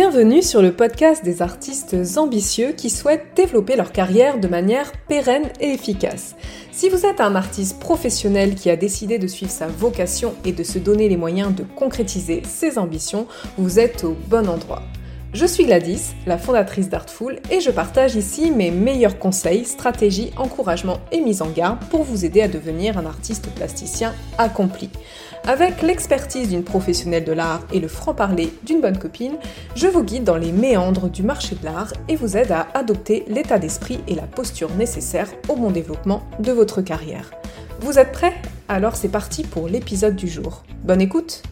Bienvenue sur le podcast des artistes ambitieux qui souhaitent développer leur carrière de manière pérenne et efficace. Si vous êtes un artiste professionnel qui a décidé de suivre sa vocation et de se donner les moyens de concrétiser ses ambitions, vous êtes au bon endroit. Je suis Gladys, la fondatrice d'Artful, et je partage ici mes meilleurs conseils, stratégies, encouragements et mises en garde pour vous aider à devenir un artiste plasticien accompli. Avec l'expertise d'une professionnelle de l'art et le franc-parler d'une bonne copine, je vous guide dans les méandres du marché de l'art et vous aide à adopter l'état d'esprit et la posture nécessaires au bon développement de votre carrière. Vous êtes prêts? Alors c'est parti pour l'épisode du jour. Bonne écoute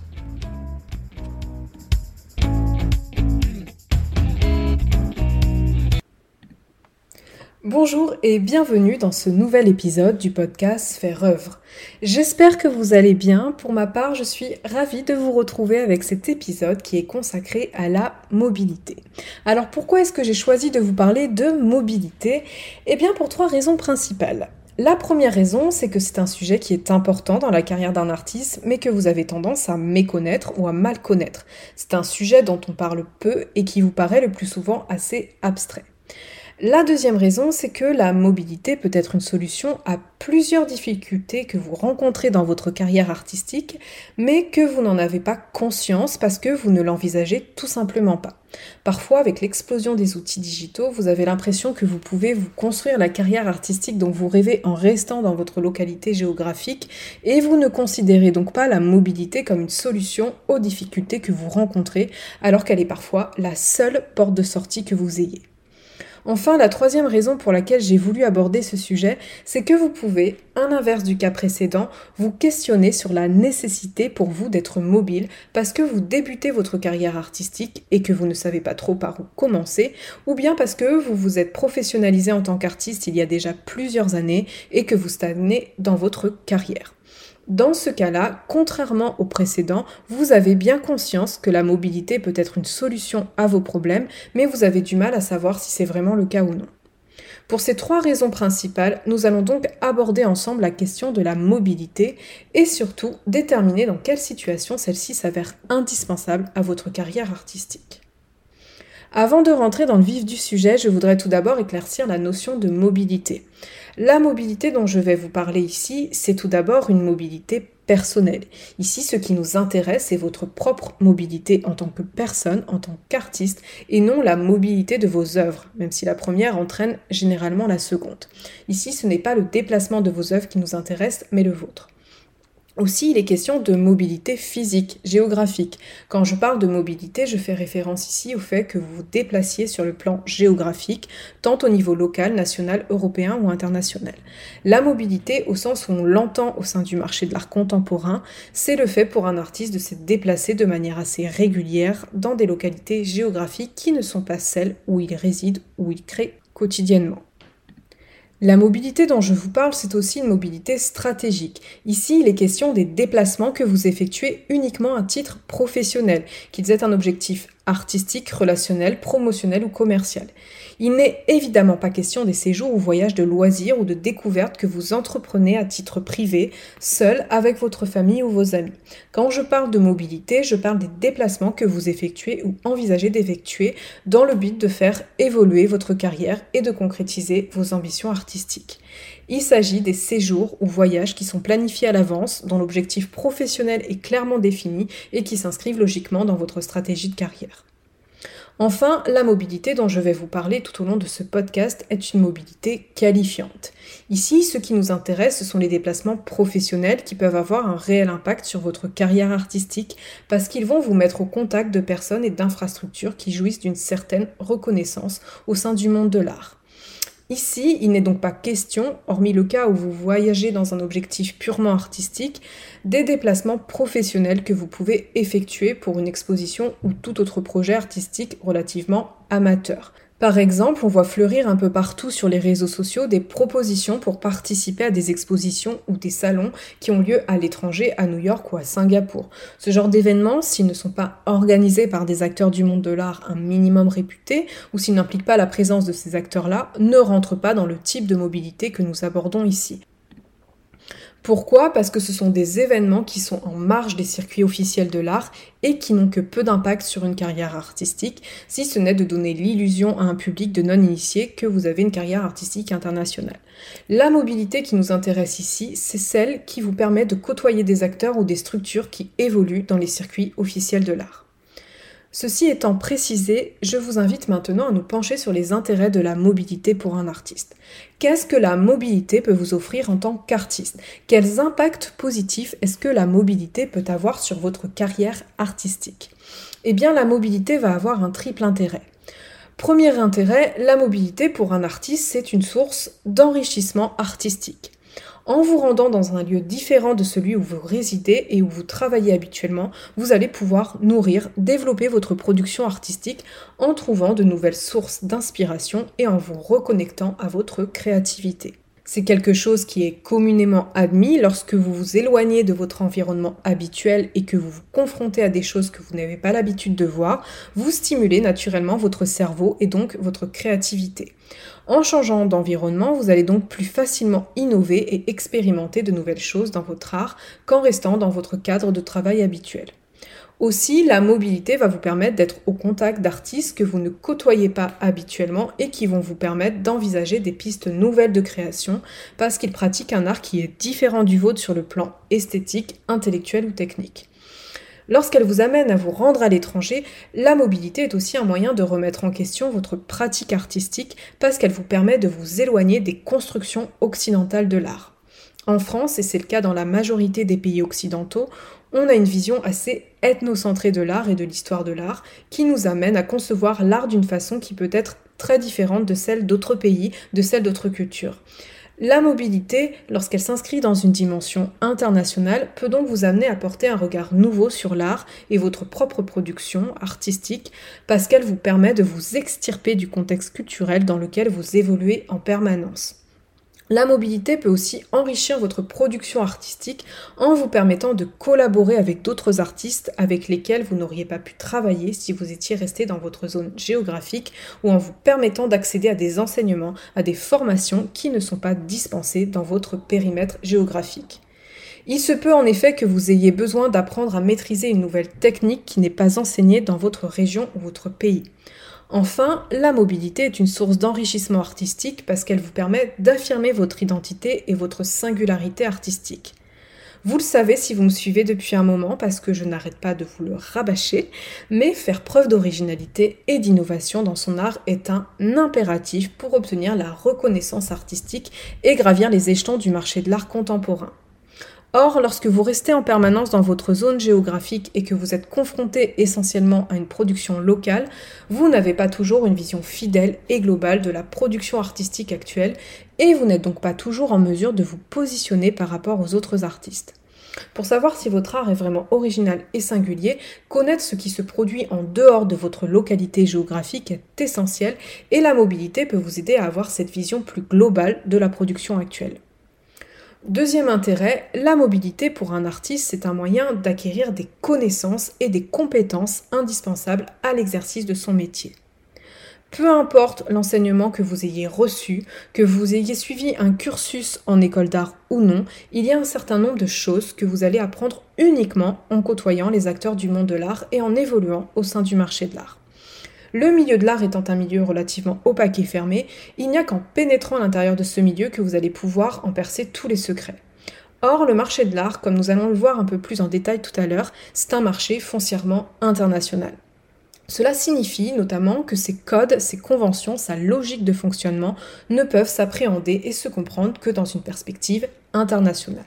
Bonjour et bienvenue dans ce nouvel épisode du podcast Faire œuvre. J'espère que vous allez bien. Pour ma part, je suis ravie de vous retrouver avec cet épisode qui est consacré à la mobilité. Alors pourquoi est-ce que j'ai choisi de vous parler de mobilité? Eh bien pour trois raisons principales. La première raison, c'est que c'est un sujet qui est important dans la carrière d'un artiste, mais que vous avez tendance à méconnaître ou à mal connaître. C'est un sujet dont on parle peu et qui vous paraît le plus souvent assez abstrait. La deuxième raison, c'est que la mobilité peut être une solution à plusieurs difficultés que vous rencontrez dans votre carrière artistique, mais que vous n'en avez pas conscience parce que vous ne l'envisagez tout simplement pas. Parfois, avec l'explosion des outils digitaux, vous avez l'impression que vous pouvez vous construire la carrière artistique dont vous rêvez en restant dans votre localité géographique et vous ne considérez donc pas la mobilité comme une solution aux difficultés que vous rencontrez alors qu'elle est parfois la seule porte de sortie que vous ayez. Enfin, la troisième raison pour laquelle j'ai voulu aborder ce sujet, c'est que vous pouvez, à l'inverse du cas précédent, vous questionner sur la nécessité pour vous d'être mobile parce que vous débutez votre carrière artistique et que vous ne savez pas trop par où commencer, ou bien parce que vous vous êtes professionnalisé en tant qu'artiste il y a déjà plusieurs années et que vous stagnez dans votre carrière. Dans ce cas-là, contrairement au précédent, vous avez bien conscience que la mobilité peut être une solution à vos problèmes, mais vous avez du mal à savoir si c'est vraiment le cas ou non. Pour ces trois raisons principales, nous allons donc aborder ensemble la question de la mobilité et surtout déterminer dans quelle situation celle-ci s'avère indispensable à votre carrière artistique. Avant de rentrer dans le vif du sujet, je voudrais tout d'abord éclaircir la notion de mobilité. La mobilité dont je vais vous parler ici, c'est tout d'abord une mobilité personnelle. Ici, ce qui nous intéresse, c'est votre propre mobilité en tant que personne, en tant qu'artiste, et non la mobilité de vos œuvres, même si la première entraîne généralement la seconde. Ici, ce n'est pas le déplacement de vos œuvres qui nous intéresse, mais le vôtre. Aussi, il est question de mobilité physique, géographique. Quand je parle de mobilité, je fais référence ici au fait que vous vous déplaciez sur le plan géographique, tant au niveau local, national, européen ou international. La mobilité, au sens où on l'entend au sein du marché de l'art contemporain, c'est le fait pour un artiste de se déplacer de manière assez régulière dans des localités géographiques qui ne sont pas celles où il réside, où il crée quotidiennement. La mobilité dont je vous parle, c'est aussi une mobilité stratégique. Ici, il est question des déplacements que vous effectuez uniquement à titre professionnel, qu'ils aient un objectif artistique, relationnel, promotionnel ou commercial. Il n'est évidemment pas question des séjours ou voyages de loisirs ou de découvertes que vous entreprenez à titre privé, seul, avec votre famille ou vos amis. Quand je parle de mobilité, je parle des déplacements que vous effectuez ou envisagez d'effectuer dans le but de faire évoluer votre carrière et de concrétiser vos ambitions artistiques. Il s'agit des séjours ou voyages qui sont planifiés à l'avance, dont l'objectif professionnel est clairement défini et qui s'inscrivent logiquement dans votre stratégie de carrière. Enfin, la mobilité dont je vais vous parler tout au long de ce podcast est une mobilité qualifiante. Ici, ce qui nous intéresse, ce sont les déplacements professionnels qui peuvent avoir un réel impact sur votre carrière artistique parce qu'ils vont vous mettre au contact de personnes et d'infrastructures qui jouissent d'une certaine reconnaissance au sein du monde de l'art. Ici, il n'est donc pas question, hormis le cas où vous voyagez dans un objectif purement artistique, des déplacements professionnels que vous pouvez effectuer pour une exposition ou tout autre projet artistique relativement amateur. Par exemple, on voit fleurir un peu partout sur les réseaux sociaux des propositions pour participer à des expositions ou des salons qui ont lieu à l'étranger, à New York ou à Singapour. Ce genre d'événements, s'ils ne sont pas organisés par des acteurs du monde de l'art un minimum réputés, ou s'ils n'impliquent pas la présence de ces acteurs-là, ne rentrent pas dans le type de mobilité que nous abordons ici. Pourquoi? Parce que ce sont des événements qui sont en marge des circuits officiels de l'art et qui n'ont que peu d'impact sur une carrière artistique, si ce n'est de donner l'illusion à un public de non-initiés que vous avez une carrière artistique internationale. La mobilité qui nous intéresse ici, c'est celle qui vous permet de côtoyer des acteurs ou des structures qui évoluent dans les circuits officiels de l'art. Ceci étant précisé, je vous invite maintenant à nous pencher sur les intérêts de la mobilité pour un artiste. Qu'est-ce que la mobilité peut vous offrir en tant qu'artiste? Quels impacts positifs est-ce que la mobilité peut avoir sur votre carrière artistique? Eh bien, la mobilité va avoir un triple intérêt. Premier intérêt, la mobilité pour un artiste, c'est une source d'enrichissement artistique. En vous rendant dans un lieu différent de celui où vous résidez et où vous travaillez habituellement, vous allez pouvoir nourrir, développer votre production artistique en trouvant de nouvelles sources d'inspiration et en vous reconnectant à votre créativité. C'est quelque chose qui est communément admis lorsque vous vous éloignez de votre environnement habituel et que vous vous confrontez à des choses que vous n'avez pas l'habitude de voir, vous stimulez naturellement votre cerveau et donc votre créativité. En changeant d'environnement, vous allez donc plus facilement innover et expérimenter de nouvelles choses dans votre art qu'en restant dans votre cadre de travail habituel. Aussi, la mobilité va vous permettre d'être au contact d'artistes que vous ne côtoyez pas habituellement et qui vont vous permettre d'envisager des pistes nouvelles de création parce qu'ils pratiquent un art qui est différent du vôtre sur le plan esthétique, intellectuel ou technique. Lorsqu'elle vous amène à vous rendre à l'étranger, la mobilité est aussi un moyen de remettre en question votre pratique artistique parce qu'elle vous permet de vous éloigner des constructions occidentales de l'art. En France, et c'est le cas dans la majorité des pays occidentaux, on a une vision assez ethnocentrée de l'art et de l'histoire de l'art qui nous amène à concevoir l'art d'une façon qui peut être très différente de celle d'autres pays, de celle d'autres cultures. La mobilité, lorsqu'elle s'inscrit dans une dimension internationale, peut donc vous amener à porter un regard nouveau sur l'art et votre propre production artistique, parce qu'elle vous permet de vous extirper du contexte culturel dans lequel vous évoluez en permanence. La mobilité peut aussi enrichir votre production artistique en vous permettant de collaborer avec d'autres artistes avec lesquels vous n'auriez pas pu travailler si vous étiez resté dans votre zone géographique ou en vous permettant d'accéder à des enseignements, à des formations qui ne sont pas dispensées dans votre périmètre géographique. Il se peut en effet que vous ayez besoin d'apprendre à maîtriser une nouvelle technique qui n'est pas enseignée dans votre région ou votre pays. Enfin, la mobilité est une source d'enrichissement artistique parce qu'elle vous permet d'affirmer votre identité et votre singularité artistique. Vous le savez si vous me suivez depuis un moment parce que je n'arrête pas de vous le rabâcher, mais faire preuve d'originalité et d'innovation dans son art est un impératif pour obtenir la reconnaissance artistique et gravir les échelons du marché de l'art contemporain. Or, lorsque vous restez en permanence dans votre zone géographique et que vous êtes confronté essentiellement à une production locale, vous n'avez pas toujours une vision fidèle et globale de la production artistique actuelle et vous n'êtes donc pas toujours en mesure de vous positionner par rapport aux autres artistes. Pour savoir si votre art est vraiment original et singulier, connaître ce qui se produit en dehors de votre localité géographique est essentiel et la mobilité peut vous aider à avoir cette vision plus globale de la production actuelle. Deuxième intérêt, la mobilité pour un artiste, c'est un moyen d'acquérir des connaissances et des compétences indispensables à l'exercice de son métier. Peu importe l'enseignement que vous ayez reçu, que vous ayez suivi un cursus en école d'art ou non, il y a un certain nombre de choses que vous allez apprendre uniquement en côtoyant les acteurs du monde de l'art et en évoluant au sein du marché de l'art. Le milieu de l'art étant un milieu relativement opaque et fermé, il n'y a qu'en pénétrant à l'intérieur de ce milieu que vous allez pouvoir en percer tous les secrets. Or, le marché de l'art, comme nous allons le voir un peu plus en détail tout à l'heure, c'est un marché foncièrement international. Cela signifie notamment que ses codes, ses conventions, sa logique de fonctionnement ne peuvent s'appréhender et se comprendre que dans une perspective internationale.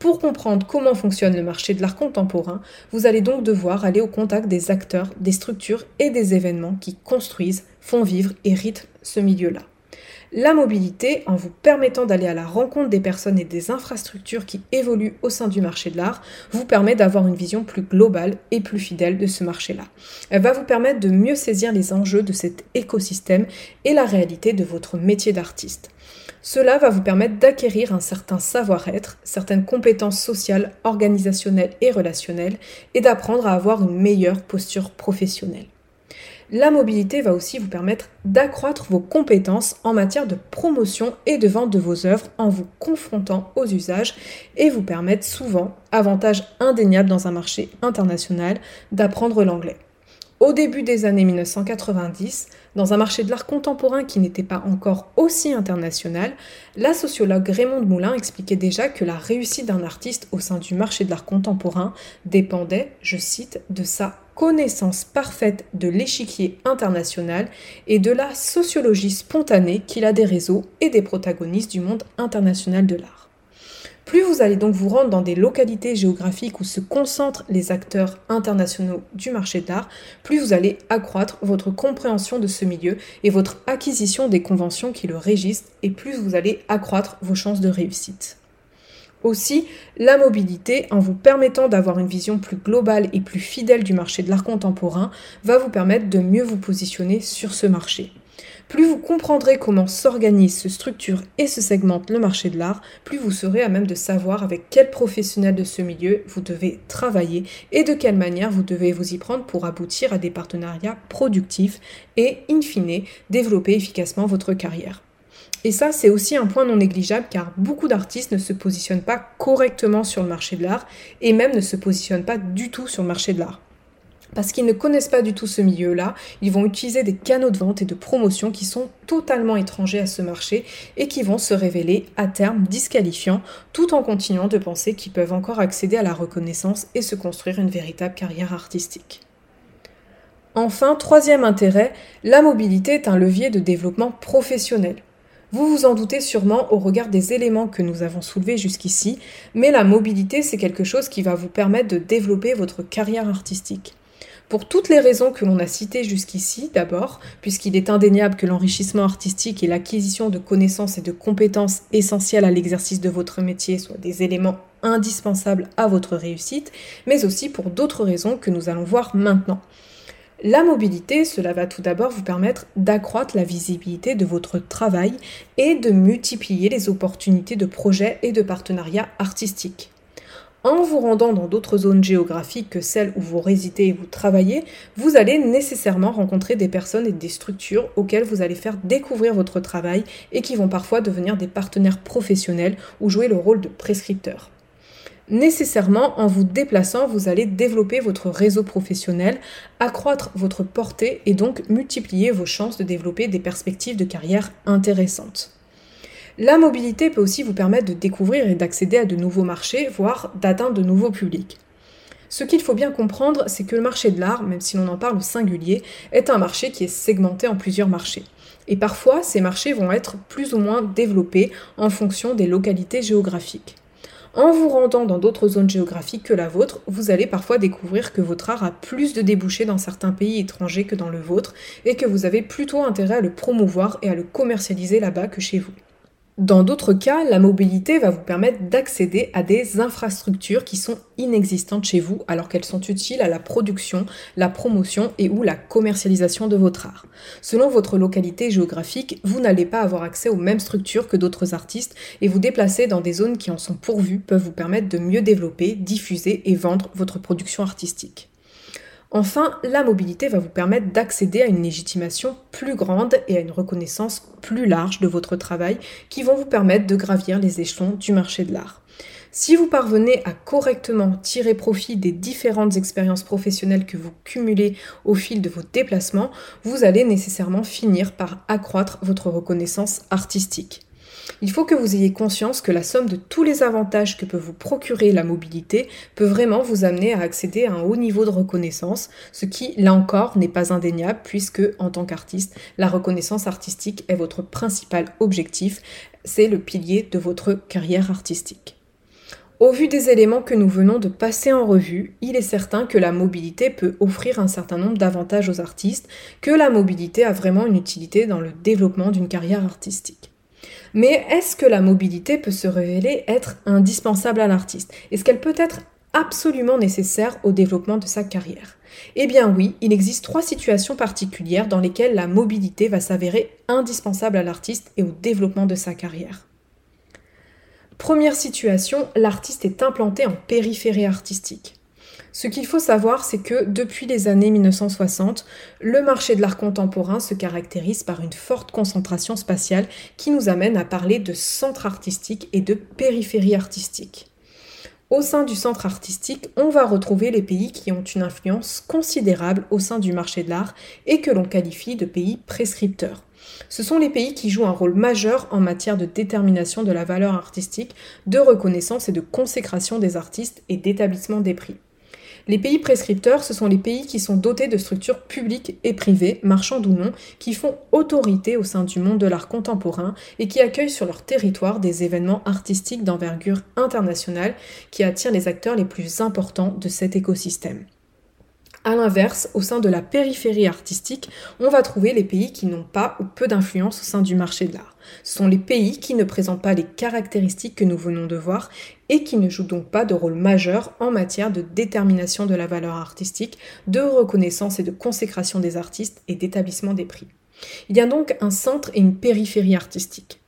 Pour comprendre comment fonctionne le marché de l'art contemporain, vous allez donc devoir aller au contact des acteurs, des structures et des événements qui construisent, font vivre et rythment ce milieu-là. La mobilité, en vous permettant d'aller à la rencontre des personnes et des infrastructures qui évoluent au sein du marché de l'art, vous permet d'avoir une vision plus globale et plus fidèle de ce marché-là. Elle va vous permettre de mieux saisir les enjeux de cet écosystème et la réalité de votre métier d'artiste. Cela va vous permettre d'acquérir un certain savoir-être, certaines compétences sociales, organisationnelles et relationnelles, et d'apprendre à avoir une meilleure posture professionnelle. La mobilité va aussi vous permettre d'accroître vos compétences en matière de promotion et de vente de vos œuvres en vous confrontant aux usages et vous permettre souvent, avantage indéniable dans un marché international, d'apprendre l'anglais. Au début des années 1990, dans un marché de l'art contemporain qui n'était pas encore aussi international, la sociologue Raymond Moulin expliquait déjà que la réussite d'un artiste au sein du marché de l'art contemporain dépendait, je cite, de sa connaissance parfaite de l'échiquier international et de la sociologie spontanée qu'il a des réseaux et des protagonistes du monde international de l'art. Plus vous allez donc vous rendre dans des localités géographiques où se concentrent les acteurs internationaux du marché d'art, plus vous allez accroître votre compréhension de ce milieu et votre acquisition des conventions qui le régissent, et plus vous allez accroître vos chances de réussite. Aussi, la mobilité, en vous permettant d'avoir une vision plus globale et plus fidèle du marché de l'art contemporain, va vous permettre de mieux vous positionner sur ce marché. Plus vous comprendrez comment s'organise, se structure et se segmente le marché de l'art, plus vous serez à même de savoir avec quel professionnel de ce milieu vous devez travailler et de quelle manière vous devez vous y prendre pour aboutir à des partenariats productifs et, in fine, développer efficacement votre carrière. Et ça, c'est aussi un point non négligeable car beaucoup d'artistes ne se positionnent pas correctement sur le marché de l'art et même ne se positionnent pas du tout sur le marché de l'art parce qu'ils ne connaissent pas du tout ce milieu-là, ils vont utiliser des canaux de vente et de promotion qui sont totalement étrangers à ce marché et qui vont se révéler à terme disqualifiants tout en continuant de penser qu'ils peuvent encore accéder à la reconnaissance et se construire une véritable carrière artistique. Enfin, troisième intérêt, la mobilité est un levier de développement professionnel. Vous vous en doutez sûrement au regard des éléments que nous avons soulevés jusqu'ici, mais la mobilité, c'est quelque chose qui va vous permettre de développer votre carrière artistique. Pour toutes les raisons que l'on a citées jusqu'ici, d'abord, puisqu'il est indéniable que l'enrichissement artistique et l'acquisition de connaissances et de compétences essentielles à l'exercice de votre métier soient des éléments indispensables à votre réussite, mais aussi pour d'autres raisons que nous allons voir maintenant. La mobilité, cela va tout d'abord vous permettre d'accroître la visibilité de votre travail et de multiplier les opportunités de projets et de partenariats artistiques. En vous rendant dans d'autres zones géographiques que celles où vous résidez et vous travaillez, vous allez nécessairement rencontrer des personnes et des structures auxquelles vous allez faire découvrir votre travail et qui vont parfois devenir des partenaires professionnels ou jouer le rôle de prescripteurs. Nécessairement, en vous déplaçant, vous allez développer votre réseau professionnel, accroître votre portée et donc multiplier vos chances de développer des perspectives de carrière intéressantes. La mobilité peut aussi vous permettre de découvrir et d'accéder à de nouveaux marchés, voire d'atteindre de nouveaux publics. Ce qu'il faut bien comprendre, c'est que le marché de l'art, même si l'on en parle au singulier, est un marché qui est segmenté en plusieurs marchés. Et parfois, ces marchés vont être plus ou moins développés en fonction des localités géographiques. En vous rendant dans d'autres zones géographiques que la vôtre, vous allez parfois découvrir que votre art a plus de débouchés dans certains pays étrangers que dans le vôtre et que vous avez plutôt intérêt à le promouvoir et à le commercialiser là-bas que chez vous. Dans d'autres cas, la mobilité va vous permettre d'accéder à des infrastructures qui sont inexistantes chez vous alors qu'elles sont utiles à la production, la promotion et ou la commercialisation de votre art. Selon votre localité géographique, vous n'allez pas avoir accès aux mêmes structures que d'autres artistes et vous déplacer dans des zones qui en sont pourvues peuvent vous permettre de mieux développer, diffuser et vendre votre production artistique. Enfin, la mobilité va vous permettre d'accéder à une légitimation plus grande et à une reconnaissance plus large de votre travail qui vont vous permettre de gravir les échelons du marché de l'art. Si vous parvenez à correctement tirer profit des différentes expériences professionnelles que vous cumulez au fil de vos déplacements, vous allez nécessairement finir par accroître votre reconnaissance artistique. Il faut que vous ayez conscience que la somme de tous les avantages que peut vous procurer la mobilité peut vraiment vous amener à accéder à un haut niveau de reconnaissance, ce qui, là encore, n'est pas indéniable puisque, en tant qu'artiste, la reconnaissance artistique est votre principal objectif, c'est le pilier de votre carrière artistique. Au vu des éléments que nous venons de passer en revue, il est certain que la mobilité peut offrir un certain nombre d'avantages aux artistes, que la mobilité a vraiment une utilité dans le développement d'une carrière artistique. Mais est-ce que la mobilité peut se révéler être indispensable à l'artiste? Est-ce qu'elle peut être absolument nécessaire au développement de sa carrière? Eh bien oui, il existe trois situations particulières dans lesquelles la mobilité va s'avérer indispensable à l'artiste et au développement de sa carrière. Première situation, l'artiste est implanté en périphérie artistique. Ce qu'il faut savoir, c'est que depuis les années 1960, le marché de l'art contemporain se caractérise par une forte concentration spatiale qui nous amène à parler de centre artistique et de périphérie artistique. Au sein du centre artistique, on va retrouver les pays qui ont une influence considérable au sein du marché de l'art et que l'on qualifie de pays prescripteurs. Ce sont les pays qui jouent un rôle majeur en matière de détermination de la valeur artistique, de reconnaissance et de consécration des artistes et d'établissement des prix. Les pays prescripteurs, ce sont les pays qui sont dotés de structures publiques et privées, marchandes ou non, qui font autorité au sein du monde de l'art contemporain et qui accueillent sur leur territoire des événements artistiques d'envergure internationale qui attirent les acteurs les plus importants de cet écosystème. A l'inverse, au sein de la périphérie artistique, on va trouver les pays qui n'ont pas ou peu d'influence au sein du marché de l'art. Ce sont les pays qui ne présentent pas les caractéristiques que nous venons de voir et qui ne jouent donc pas de rôle majeur en matière de détermination de la valeur artistique, de reconnaissance et de consécration des artistes et d'établissement des prix. Il y a donc un centre et une périphérie artistique.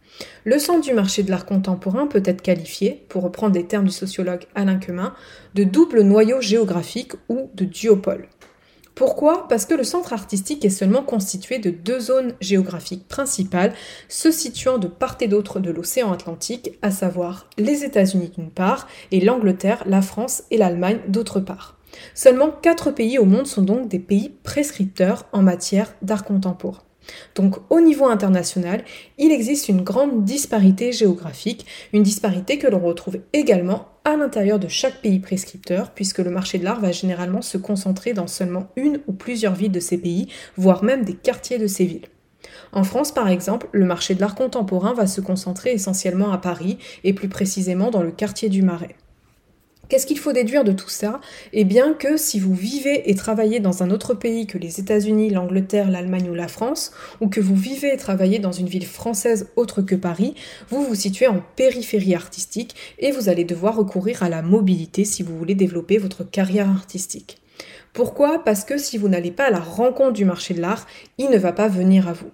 Le centre du marché de l'art contemporain peut être qualifié, pour reprendre des termes du sociologue Alain Quemin, de double noyau géographique ou de duopole. Pourquoi? Parce que le centre artistique est seulement constitué de deux zones géographiques principales se situant de part et d'autre de l'océan Atlantique, à savoir les États-Unis d'une part et l'Angleterre, la France et l'Allemagne d'autre part. Seulement quatre pays au monde sont donc des pays prescripteurs en matière d'art contemporain. Donc au niveau international, il existe une grande disparité géographique, une disparité que l'on retrouve également à l'intérieur de chaque pays prescripteur, puisque le marché de l'art va généralement se concentrer dans seulement une ou plusieurs villes de ces pays, voire même des quartiers de ces villes. En France, par exemple, le marché de l'art contemporain va se concentrer essentiellement à Paris, et plus précisément dans le quartier du Marais. Qu'est-ce qu'il faut déduire de tout ça? Eh bien que si vous vivez et travaillez dans un autre pays que les États-Unis, l'Angleterre, l'Allemagne ou la France, ou que vous vivez et travaillez dans une ville française autre que Paris, vous vous situez en périphérie artistique et vous allez devoir recourir à la mobilité si vous voulez développer votre carrière artistique. Pourquoi? Parce que si vous n'allez pas à la rencontre du marché de l'art, il ne va pas venir à vous.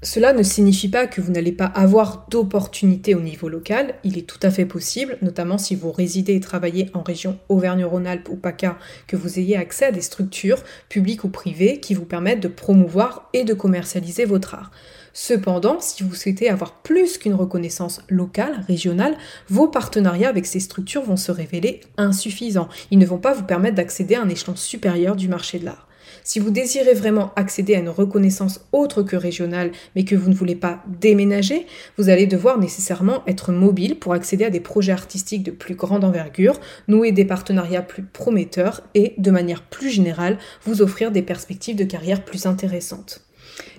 Cela ne signifie pas que vous n'allez pas avoir d'opportunités au niveau local, il est tout à fait possible, notamment si vous résidez et travaillez en région Auvergne-Rhône-Alpes ou PACA, que vous ayez accès à des structures, publiques ou privées, qui vous permettent de promouvoir et de commercialiser votre art. Cependant, si vous souhaitez avoir plus qu'une reconnaissance locale, régionale, vos partenariats avec ces structures vont se révéler insuffisants. Ils ne vont pas vous permettre d'accéder à un échelon supérieur du marché de l'art. Si vous désirez vraiment accéder à une reconnaissance autre que régionale, mais que vous ne voulez pas déménager, vous allez devoir nécessairement être mobile pour accéder à des projets artistiques de plus grande envergure, nouer des partenariats plus prometteurs et, de manière plus générale, vous offrir des perspectives de carrière plus intéressantes.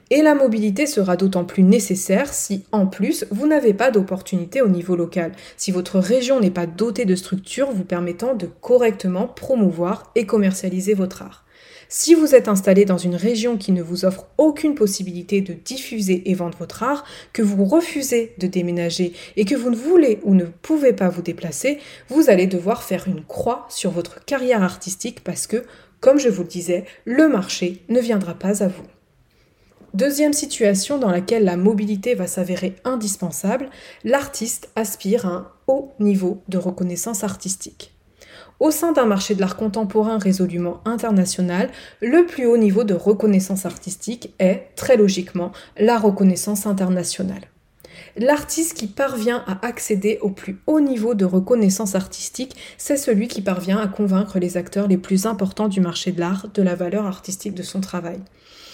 Et la mobilité sera d'autant plus nécessaire si, en plus, vous n'avez pas d'opportunité au niveau local, si votre région n'est pas dotée de structures vous permettant de correctement promouvoir et commercialiser votre art. Si vous êtes installé dans une région qui ne vous offre aucune possibilité de diffuser et vendre votre art, que vous refusez de déménager et que vous ne voulez ou ne pouvez pas vous déplacer, vous allez devoir faire une croix sur votre carrière artistique parce que, comme je vous le disais, le marché ne viendra pas à vous. Deuxième situation dans laquelle la mobilité va s'avérer indispensable, l'artiste aspire à un haut niveau de reconnaissance artistique. Au sein d'un marché de l'art contemporain résolument international, le plus haut niveau de reconnaissance artistique est, très logiquement, la reconnaissance internationale. L'artiste qui parvient à accéder au plus haut niveau de reconnaissance artistique, c'est celui qui parvient à convaincre les acteurs les plus importants du marché de l'art de la valeur artistique de son travail.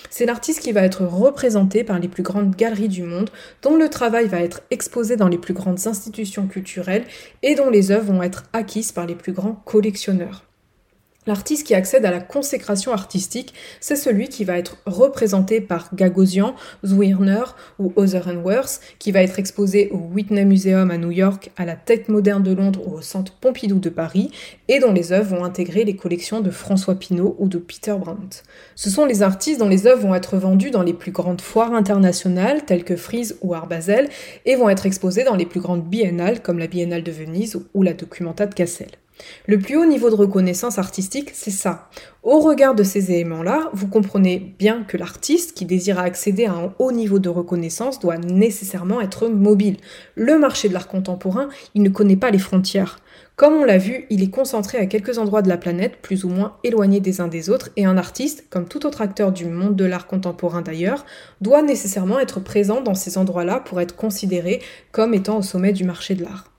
C'est l'artiste qui va être représenté par les plus grandes galeries du monde, dont le travail va être exposé dans les plus grandes institutions culturelles et dont les œuvres vont être acquises par les plus grands collectionneurs. L'artiste qui accède à la consécration artistique, c'est celui qui va être représenté par Gagosian, Zwirner ou Other and Worse, qui va être exposé au Whitney Museum à New York, à la Tête moderne de Londres ou au Centre Pompidou de Paris, et dont les œuvres vont intégrer les collections de François Pinault ou de Peter Brandt. Ce sont les artistes dont les œuvres vont être vendues dans les plus grandes foires internationales, telles que Frise ou Art Basel, et vont être exposées dans les plus grandes biennales, comme la Biennale de Venise ou la Documenta de Cassel. Le plus haut niveau de reconnaissance artistique, c'est ça. Au regard de ces éléments-là, vous comprenez bien que l'artiste qui désire accéder à un haut niveau de reconnaissance doit nécessairement être mobile. Le marché de l'art contemporain, il ne connaît pas les frontières. Comme on l'a vu, il est concentré à quelques endroits de la planète, plus ou moins éloignés des uns des autres, et un artiste, comme tout autre acteur du monde de l'art contemporain d'ailleurs, doit nécessairement être présent dans ces endroits-là pour être considéré comme étant au sommet du marché de l'art.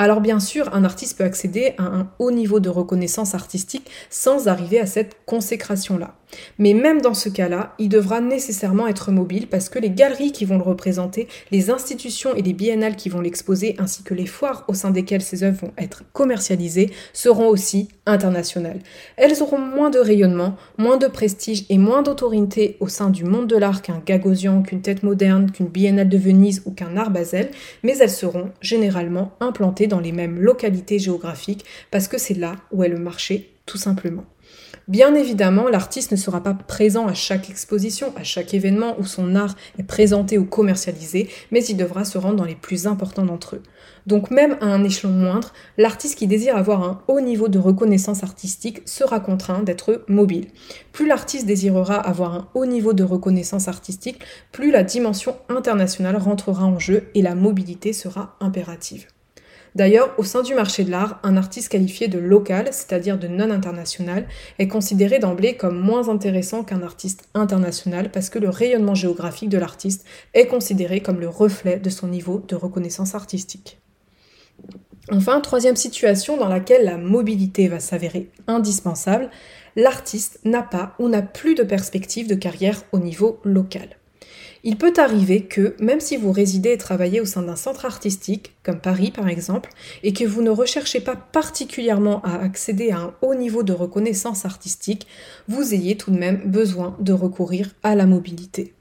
Alors bien sûr, un artiste peut accéder à un haut niveau de reconnaissance artistique sans arriver à cette consécration-là. Mais même dans ce cas-là, il devra nécessairement être mobile parce que les galeries qui vont le représenter, les institutions et les biennales qui vont l'exposer, ainsi que les foires au sein desquelles ses œuvres vont être commercialisées, seront aussi internationales. Elles auront moins de rayonnement, moins de prestige et moins d'autorité au sein du monde de l'art qu'un Gagosian, qu'une tête moderne, qu'une biennale de Venise ou qu'un art Basel, mais elles seront généralement implantées dans les mêmes localités géographiques parce que c'est là où est le marché, tout simplement. Bien évidemment, l'artiste ne sera pas présent à chaque exposition, à chaque événement où son art est présenté ou commercialisé, mais il devra se rendre dans les plus importants d'entre eux. Donc même à un échelon moindre, l'artiste qui désire avoir un haut niveau de reconnaissance artistique sera contraint d'être mobile. Plus l'artiste désirera avoir un haut niveau de reconnaissance artistique, plus la dimension internationale rentrera en jeu et la mobilité sera impérative. D'ailleurs, au sein du marché de l'art, un artiste qualifié de local, c'est-à-dire de non international, est considéré d'emblée comme moins intéressant qu'un artiste international parce que le rayonnement géographique de l'artiste est considéré comme le reflet de son niveau de reconnaissance artistique. Enfin, troisième situation dans laquelle la mobilité va s'avérer indispensable, l'artiste n'a pas ou n'a plus de perspective de carrière au niveau local. Il peut arriver que, même si vous résidez et travaillez au sein d'un centre artistique, comme Paris par exemple, et que vous ne recherchez pas particulièrement à accéder à un haut niveau de reconnaissance artistique, vous ayez tout de même besoin de recourir à la mobilité.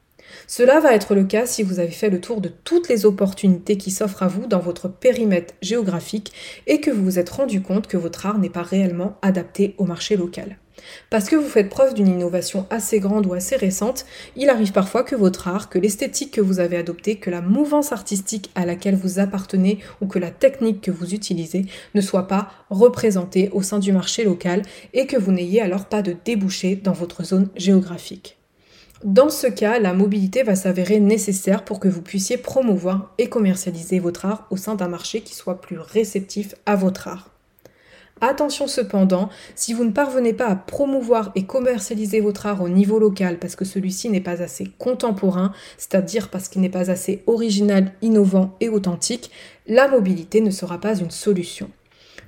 Cela va être le cas si vous avez fait le tour de toutes les opportunités qui s'offrent à vous dans votre périmètre géographique et que vous vous êtes rendu compte que votre art n'est pas réellement adapté au marché local. Parce que vous faites preuve d'une innovation assez grande ou assez récente, il arrive parfois que votre art, que l'esthétique que vous avez adoptée, que la mouvance artistique à laquelle vous appartenez ou que la technique que vous utilisez ne soit pas représentée au sein du marché local et que vous n'ayez alors pas de débouché dans votre zone géographique. Dans ce cas, la mobilité va s'avérer nécessaire pour que vous puissiez promouvoir et commercialiser votre art au sein d'un marché qui soit plus réceptif à votre art. Attention cependant, si vous ne parvenez pas à promouvoir et commercialiser votre art au niveau local parce que celui-ci n'est pas assez contemporain, c'est-à-dire parce qu'il n'est pas assez original, innovant et authentique, la mobilité ne sera pas une solution.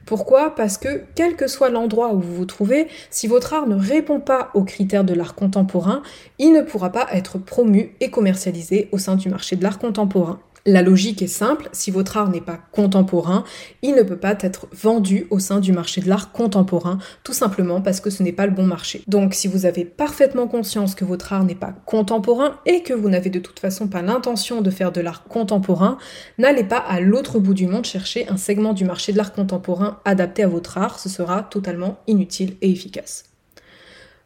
Pourquoi? Parce que quel que soit l'endroit où vous vous trouvez, si votre art ne répond pas aux critères de l'art contemporain, il ne pourra pas être promu et commercialisé au sein du marché de l'art contemporain. La logique est simple, si votre art n'est pas contemporain, il ne peut pas être vendu au sein du marché de l'art contemporain, tout simplement parce que ce n'est pas le bon marché. Donc si vous avez parfaitement conscience que votre art n'est pas contemporain et que vous n'avez de toute façon pas l'intention de faire de l'art contemporain, n'allez pas à l'autre bout du monde chercher un segment du marché de l'art contemporain adapté à votre art, ce sera totalement inutile et efficace.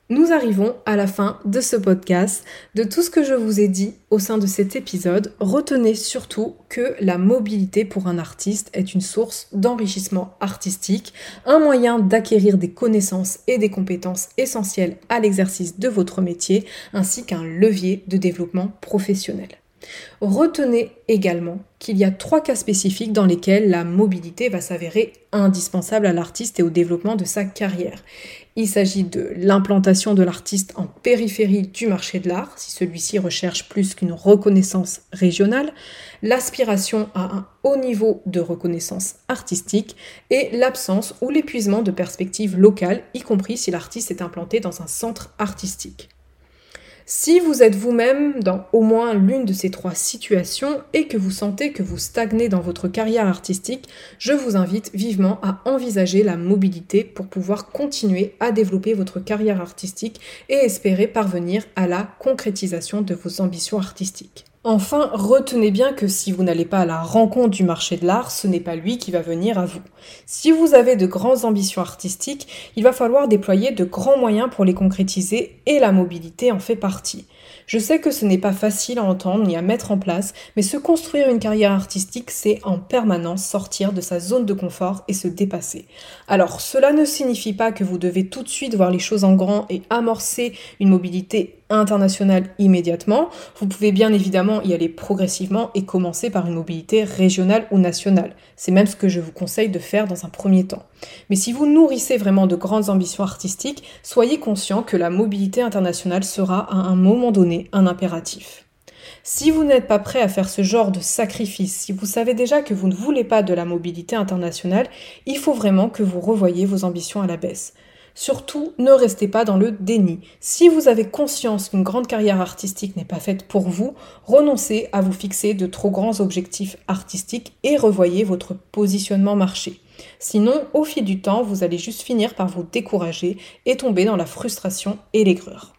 Nous arrivons à la fin de ce podcast. De tout ce que je vous ai dit au sein de cet épisode, retenez surtout que la mobilité pour un artiste est une source d'enrichissement artistique, un moyen d'acquérir des connaissances et des compétences essentielles à l'exercice de votre métier, ainsi qu'un levier de développement professionnel. Retenez également qu'il y a trois cas spécifiques dans lesquels la mobilité va s'avérer indispensable à l'artiste et au développement de sa carrière. Il s'agit de l'implantation de l'artiste en périphérie du marché de l'art, si celui-ci recherche plus qu'une reconnaissance régionale, l'aspiration à un haut niveau de reconnaissance artistique et l'absence ou l'épuisement de perspectives locales, y compris si l'artiste est implanté dans un centre artistique. Si vous êtes vous-même dans au moins l'une de ces trois situations et que vous sentez que vous stagnez dans votre carrière artistique, je vous invite vivement à envisager la mobilité pour pouvoir continuer à développer votre carrière artistique et espérer parvenir à la concrétisation de vos ambitions artistiques. Enfin, retenez bien que si vous n'allez pas à la rencontre du marché de l'art, ce n'est pas lui qui va venir à vous. Si vous avez de grandes ambitions artistiques, il va falloir déployer de grands moyens pour les concrétiser et la mobilité en fait partie. Je sais que ce n'est pas facile à entendre ni à mettre en place, mais se construire une carrière artistique, c'est en permanence sortir de sa zone de confort et se dépasser. Alors, cela ne signifie pas que vous devez tout de suite voir les choses en grand et amorcer une mobilité internationale immédiatement. Vous pouvez bien évidemment y aller progressivement et commencer par une mobilité régionale ou nationale. C'est même ce que je vous conseille de faire dans un premier temps. Mais si vous nourrissez vraiment de grandes ambitions artistiques, soyez conscient que la mobilité internationale sera à un moment donné un impératif. Si vous n'êtes pas prêt à faire ce genre de sacrifice, si vous savez déjà que vous ne voulez pas de la mobilité internationale, il faut vraiment que vous revoyiez vos ambitions à la baisse. Surtout, ne restez pas dans le déni. Si vous avez conscience qu'une grande carrière artistique n'est pas faite pour vous, renoncez à vous fixer de trop grands objectifs artistiques et revoyez votre positionnement marché. Sinon, au fil du temps, vous allez juste finir par vous décourager et tomber dans la frustration et l'aigreur.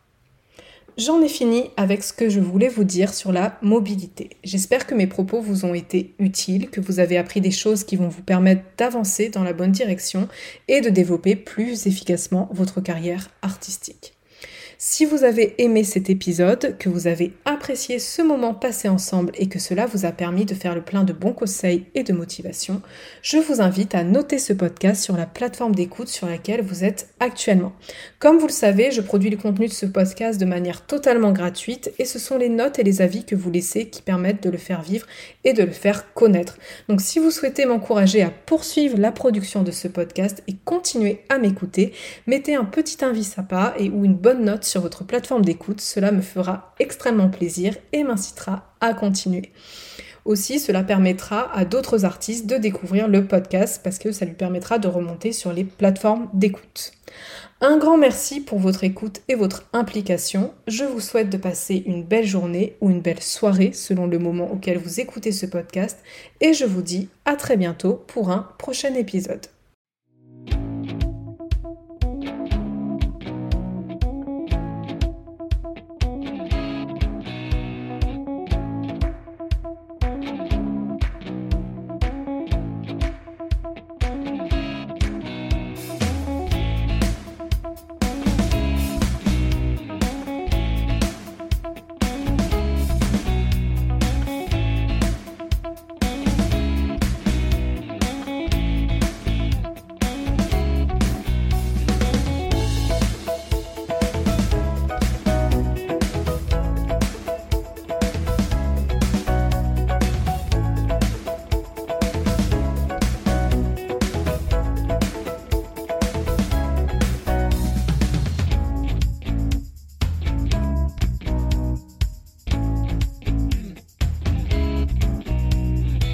J'en ai fini avec ce que je voulais vous dire sur la mobilité. J'espère que mes propos vous ont été utiles, que vous avez appris des choses qui vont vous permettre d'avancer dans la bonne direction et de développer plus efficacement votre carrière artistique. Si vous avez aimé cet épisode, que vous avez apprécié ce moment passé ensemble et que cela vous a permis de faire le plein de bons conseils et de motivation, je vous invite à noter ce podcast sur la plateforme d'écoute sur laquelle vous êtes actuellement. Comme vous le savez, je produis le contenu de ce podcast de manière totalement gratuite et ce sont les notes et les avis que vous laissez qui permettent de le faire vivre et de le faire connaître. Donc si vous souhaitez m'encourager à poursuivre la production de ce podcast et continuer à m'écouter, mettez un petit invis sympa et ou une bonne note sur votre plateforme d'écoute, cela me fera extrêmement plaisir et m'incitera à continuer. Aussi, cela permettra à d'autres artistes de découvrir le podcast parce que ça lui permettra de remonter sur les plateformes d'écoute. Un grand merci pour votre écoute et votre implication. Je vous souhaite de passer une belle journée ou une belle soirée selon le moment auquel vous écoutez ce podcast et je vous dis à très bientôt pour un prochain épisode.